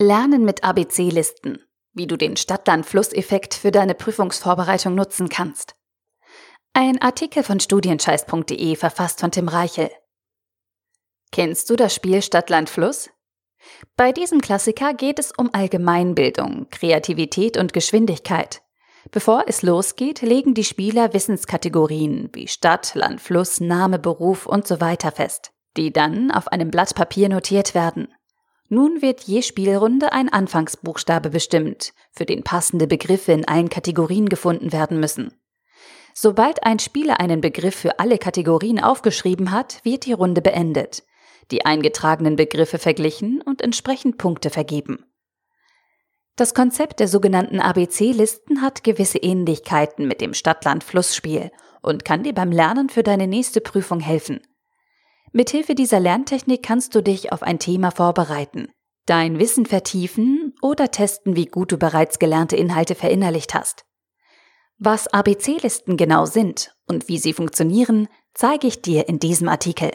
Lernen mit ABC-Listen. Wie du den Stadtland-Fluss-Effekt für deine Prüfungsvorbereitung nutzen kannst. Ein Artikel von studienscheiß.de verfasst von Tim Reichel. Kennst du das Spiel Stadtland-Fluss? Bei diesem Klassiker geht es um Allgemeinbildung, Kreativität und Geschwindigkeit. Bevor es losgeht, legen die Spieler Wissenskategorien wie Stadt, Land, Fluss, Name, Beruf und so weiter fest, die dann auf einem Blatt Papier notiert werden. Nun wird je Spielrunde ein Anfangsbuchstabe bestimmt, für den passende Begriffe in allen Kategorien gefunden werden müssen. Sobald ein Spieler einen Begriff für alle Kategorien aufgeschrieben hat, wird die Runde beendet, die eingetragenen Begriffe verglichen und entsprechend Punkte vergeben. Das Konzept der sogenannten ABC-Listen hat gewisse Ähnlichkeiten mit dem Stadt-Land-Fluss-Spiel und kann dir beim Lernen für deine nächste Prüfung helfen. Mithilfe dieser Lerntechnik kannst du dich auf ein Thema vorbereiten, dein Wissen vertiefen oder testen, wie gut du bereits gelernte Inhalte verinnerlicht hast. Was ABC-Listen genau sind und wie sie funktionieren, zeige ich dir in diesem Artikel.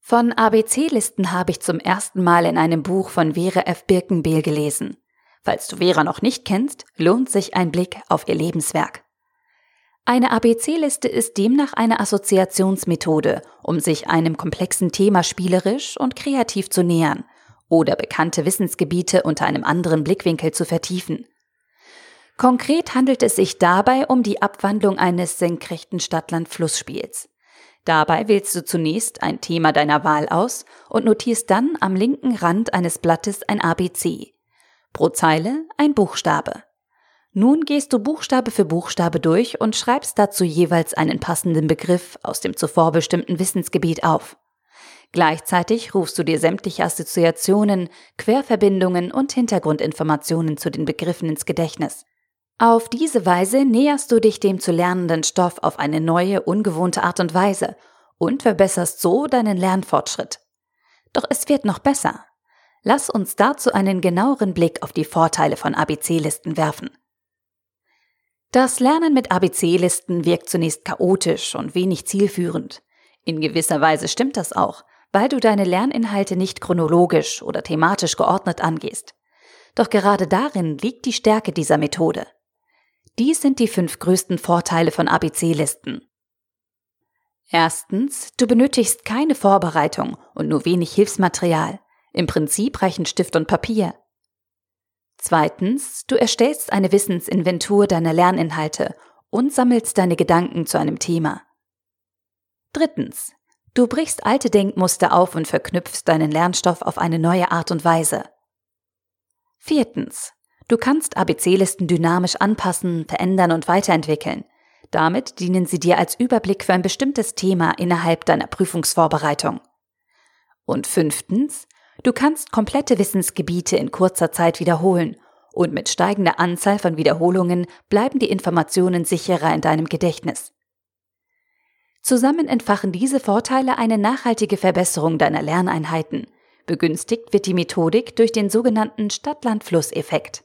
Von ABC-Listen habe ich zum ersten Mal in einem Buch von Vera F. Birkenbehl gelesen. Falls du Vera noch nicht kennst, lohnt sich ein Blick auf ihr Lebenswerk. Eine ABC-Liste ist demnach eine Assoziationsmethode, um sich einem komplexen Thema spielerisch und kreativ zu nähern oder bekannte Wissensgebiete unter einem anderen Blickwinkel zu vertiefen. Konkret handelt es sich dabei um die Abwandlung eines senkrechten Stadtland-Flussspiels. Dabei wählst du zunächst ein Thema deiner Wahl aus und notierst dann am linken Rand eines Blattes ein ABC. Pro Zeile ein Buchstabe. Nun gehst du Buchstabe für Buchstabe durch und schreibst dazu jeweils einen passenden Begriff aus dem zuvor bestimmten Wissensgebiet auf. Gleichzeitig rufst du dir sämtliche Assoziationen, Querverbindungen und Hintergrundinformationen zu den Begriffen ins Gedächtnis. Auf diese Weise näherst du dich dem zu lernenden Stoff auf eine neue, ungewohnte Art und Weise und verbesserst so deinen Lernfortschritt. Doch es wird noch besser. Lass uns dazu einen genaueren Blick auf die Vorteile von ABC-Listen werfen. Das Lernen mit ABC-Listen wirkt zunächst chaotisch und wenig zielführend. In gewisser Weise stimmt das auch, weil du deine Lerninhalte nicht chronologisch oder thematisch geordnet angehst. Doch gerade darin liegt die Stärke dieser Methode. Dies sind die fünf größten Vorteile von ABC-Listen. Erstens, du benötigst keine Vorbereitung und nur wenig Hilfsmaterial. Im Prinzip reichen Stift und Papier. Zweitens, du erstellst eine Wissensinventur deiner Lerninhalte und sammelst deine Gedanken zu einem Thema. Drittens, du brichst alte Denkmuster auf und verknüpfst deinen Lernstoff auf eine neue Art und Weise. Viertens, du kannst ABC-Listen dynamisch anpassen, verändern und weiterentwickeln. Damit dienen sie dir als Überblick für ein bestimmtes Thema innerhalb deiner Prüfungsvorbereitung. Und fünftens, Du kannst komplette Wissensgebiete in kurzer Zeit wiederholen und mit steigender Anzahl von Wiederholungen bleiben die Informationen sicherer in deinem Gedächtnis. Zusammen entfachen diese Vorteile eine nachhaltige Verbesserung deiner Lerneinheiten. Begünstigt wird die Methodik durch den sogenannten Stadt-Land-Fluss-Effekt.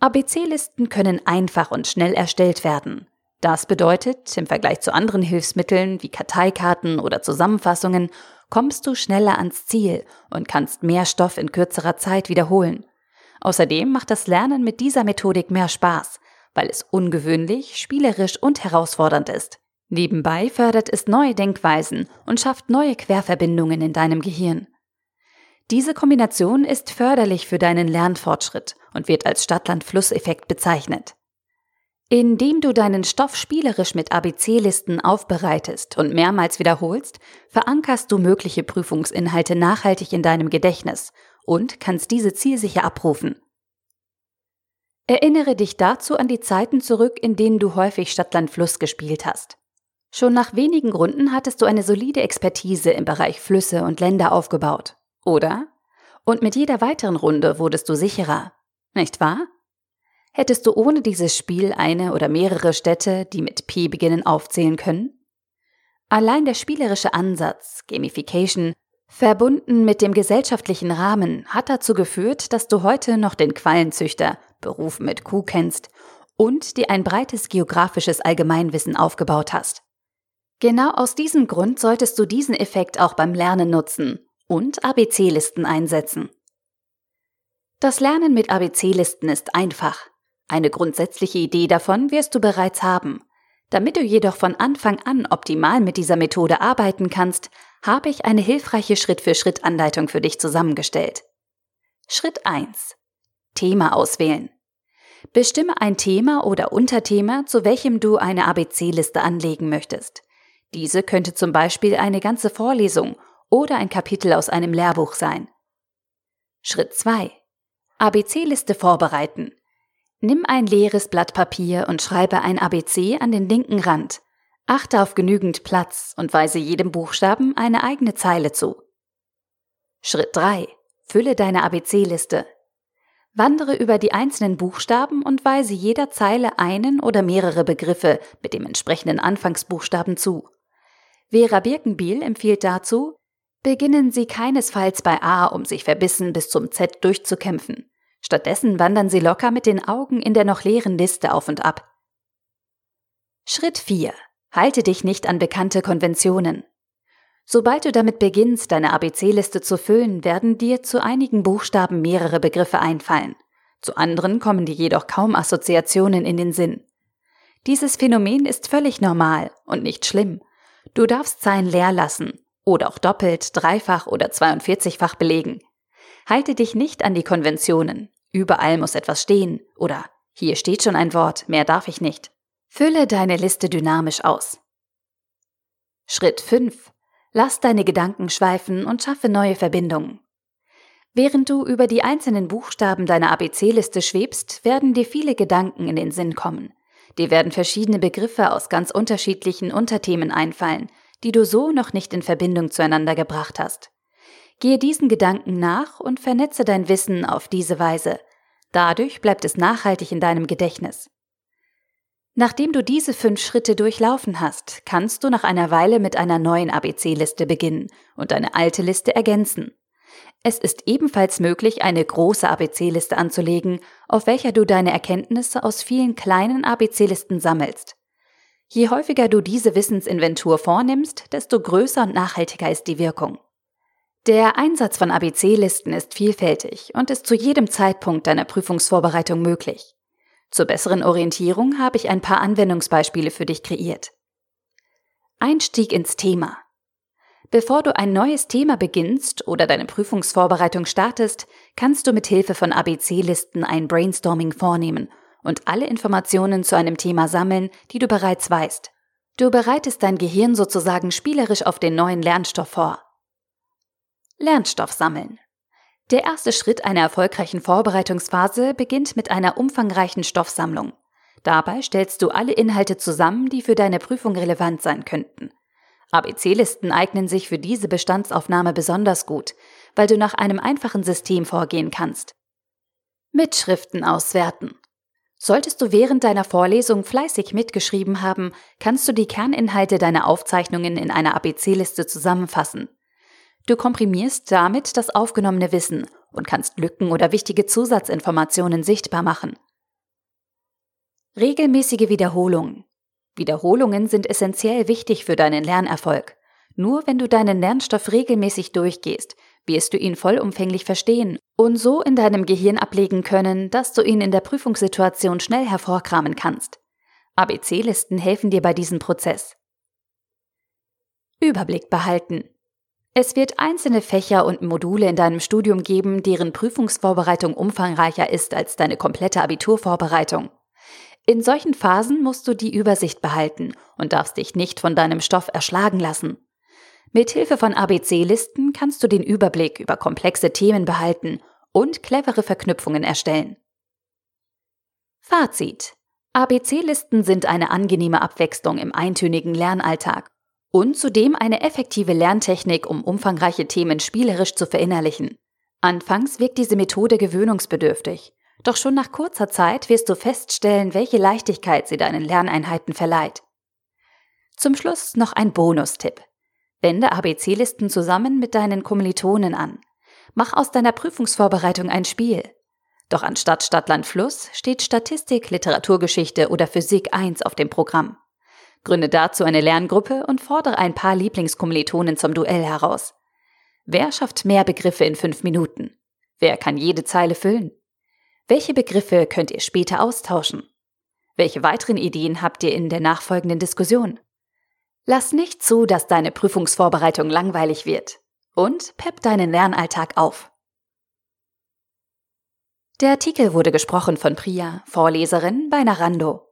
ABC-Listen können einfach und schnell erstellt werden. Das bedeutet, im Vergleich zu anderen Hilfsmitteln wie Karteikarten oder Zusammenfassungen kommst du schneller ans Ziel und kannst mehr Stoff in kürzerer Zeit wiederholen. Außerdem macht das Lernen mit dieser Methodik mehr Spaß, weil es ungewöhnlich, spielerisch und herausfordernd ist. Nebenbei fördert es neue Denkweisen und schafft neue Querverbindungen in deinem Gehirn. Diese Kombination ist förderlich für deinen Lernfortschritt und wird als Stadtland-Fluss-Effekt bezeichnet. Indem du deinen Stoff spielerisch mit ABC-Listen aufbereitest und mehrmals wiederholst, verankerst du mögliche Prüfungsinhalte nachhaltig in deinem Gedächtnis und kannst diese zielsicher abrufen. Erinnere dich dazu an die Zeiten zurück, in denen du häufig Stadtland-Fluss gespielt hast. Schon nach wenigen Runden hattest du eine solide Expertise im Bereich Flüsse und Länder aufgebaut, oder? Und mit jeder weiteren Runde wurdest du sicherer, nicht wahr? Hättest du ohne dieses Spiel eine oder mehrere Städte, die mit P beginnen, aufzählen können? Allein der spielerische Ansatz, Gamification, verbunden mit dem gesellschaftlichen Rahmen, hat dazu geführt, dass du heute noch den Quallenzüchter, Beruf mit Kuh kennst und dir ein breites geografisches Allgemeinwissen aufgebaut hast. Genau aus diesem Grund solltest du diesen Effekt auch beim Lernen nutzen und ABC-Listen einsetzen. Das Lernen mit ABC-Listen ist einfach. Eine grundsätzliche Idee davon wirst du bereits haben. Damit du jedoch von Anfang an optimal mit dieser Methode arbeiten kannst, habe ich eine hilfreiche Schritt-für-Schritt-Anleitung für dich zusammengestellt. Schritt 1. Thema auswählen. Bestimme ein Thema oder Unterthema, zu welchem du eine ABC-Liste anlegen möchtest. Diese könnte zum Beispiel eine ganze Vorlesung oder ein Kapitel aus einem Lehrbuch sein. Schritt 2. ABC-Liste vorbereiten. Nimm ein leeres Blatt Papier und schreibe ein ABC an den linken Rand. Achte auf genügend Platz und weise jedem Buchstaben eine eigene Zeile zu. Schritt 3. Fülle deine ABC-Liste. Wandere über die einzelnen Buchstaben und weise jeder Zeile einen oder mehrere Begriffe mit dem entsprechenden Anfangsbuchstaben zu. Vera Birkenbiel empfiehlt dazu, beginnen Sie keinesfalls bei A, um sich verbissen bis zum Z durchzukämpfen. Stattdessen wandern Sie locker mit den Augen in der noch leeren Liste auf und ab. Schritt 4. Halte dich nicht an bekannte Konventionen. Sobald du damit beginnst, deine ABC-Liste zu füllen, werden dir zu einigen Buchstaben mehrere Begriffe einfallen. Zu anderen kommen dir jedoch kaum Assoziationen in den Sinn. Dieses Phänomen ist völlig normal und nicht schlimm. Du darfst Zeilen leer lassen oder auch doppelt, dreifach oder 42-fach belegen. Halte dich nicht an die Konventionen. Überall muss etwas stehen oder hier steht schon ein Wort, mehr darf ich nicht. Fülle deine Liste dynamisch aus. Schritt 5. Lass deine Gedanken schweifen und schaffe neue Verbindungen. Während du über die einzelnen Buchstaben deiner ABC-Liste schwebst, werden dir viele Gedanken in den Sinn kommen. Dir werden verschiedene Begriffe aus ganz unterschiedlichen Unterthemen einfallen, die du so noch nicht in Verbindung zueinander gebracht hast. Gehe diesen Gedanken nach und vernetze dein Wissen auf diese Weise. Dadurch bleibt es nachhaltig in deinem Gedächtnis. Nachdem du diese fünf Schritte durchlaufen hast, kannst du nach einer Weile mit einer neuen ABC-Liste beginnen und deine alte Liste ergänzen. Es ist ebenfalls möglich, eine große ABC-Liste anzulegen, auf welcher du deine Erkenntnisse aus vielen kleinen ABC-Listen sammelst. Je häufiger du diese Wissensinventur vornimmst, desto größer und nachhaltiger ist die Wirkung. Der Einsatz von ABC-Listen ist vielfältig und ist zu jedem Zeitpunkt deiner Prüfungsvorbereitung möglich. Zur besseren Orientierung habe ich ein paar Anwendungsbeispiele für dich kreiert. Einstieg ins Thema. Bevor du ein neues Thema beginnst oder deine Prüfungsvorbereitung startest, kannst du mit Hilfe von ABC-Listen ein Brainstorming vornehmen und alle Informationen zu einem Thema sammeln, die du bereits weißt. Du bereitest dein Gehirn sozusagen spielerisch auf den neuen Lernstoff vor. Lernstoff sammeln. Der erste Schritt einer erfolgreichen Vorbereitungsphase beginnt mit einer umfangreichen Stoffsammlung. Dabei stellst du alle Inhalte zusammen, die für deine Prüfung relevant sein könnten. ABC-Listen eignen sich für diese Bestandsaufnahme besonders gut, weil du nach einem einfachen System vorgehen kannst. Mitschriften auswerten. Solltest du während deiner Vorlesung fleißig mitgeschrieben haben, kannst du die Kerninhalte deiner Aufzeichnungen in einer ABC-Liste zusammenfassen. Du komprimierst damit das aufgenommene Wissen und kannst Lücken oder wichtige Zusatzinformationen sichtbar machen. Regelmäßige Wiederholungen. Wiederholungen sind essentiell wichtig für deinen Lernerfolg. Nur wenn du deinen Lernstoff regelmäßig durchgehst, wirst du ihn vollumfänglich verstehen und so in deinem Gehirn ablegen können, dass du ihn in der Prüfungssituation schnell hervorkramen kannst. ABC-Listen helfen dir bei diesem Prozess. Überblick behalten. Es wird einzelne Fächer und Module in deinem Studium geben, deren Prüfungsvorbereitung umfangreicher ist als deine komplette Abiturvorbereitung. In solchen Phasen musst du die Übersicht behalten und darfst dich nicht von deinem Stoff erschlagen lassen. Mit Hilfe von ABC-Listen kannst du den Überblick über komplexe Themen behalten und clevere Verknüpfungen erstellen. Fazit. ABC-Listen sind eine angenehme Abwechslung im eintönigen Lernalltag und zudem eine effektive Lerntechnik, um umfangreiche Themen spielerisch zu verinnerlichen. Anfangs wirkt diese Methode gewöhnungsbedürftig, doch schon nach kurzer Zeit wirst du feststellen, welche Leichtigkeit sie deinen Lerneinheiten verleiht. Zum Schluss noch ein Bonustipp. Wende ABC-Listen zusammen mit deinen Kommilitonen an. Mach aus deiner Prüfungsvorbereitung ein Spiel. Doch anstatt Stadtland Fluss steht Statistik, Literaturgeschichte oder Physik 1 auf dem Programm. Gründe dazu eine Lerngruppe und fordere ein paar Lieblingskommilitonen zum Duell heraus. Wer schafft mehr Begriffe in fünf Minuten? Wer kann jede Zeile füllen? Welche Begriffe könnt ihr später austauschen? Welche weiteren Ideen habt ihr in der nachfolgenden Diskussion? Lass nicht zu, dass deine Prüfungsvorbereitung langweilig wird und pepp deinen Lernalltag auf. Der Artikel wurde gesprochen von Priya, Vorleserin bei Narando.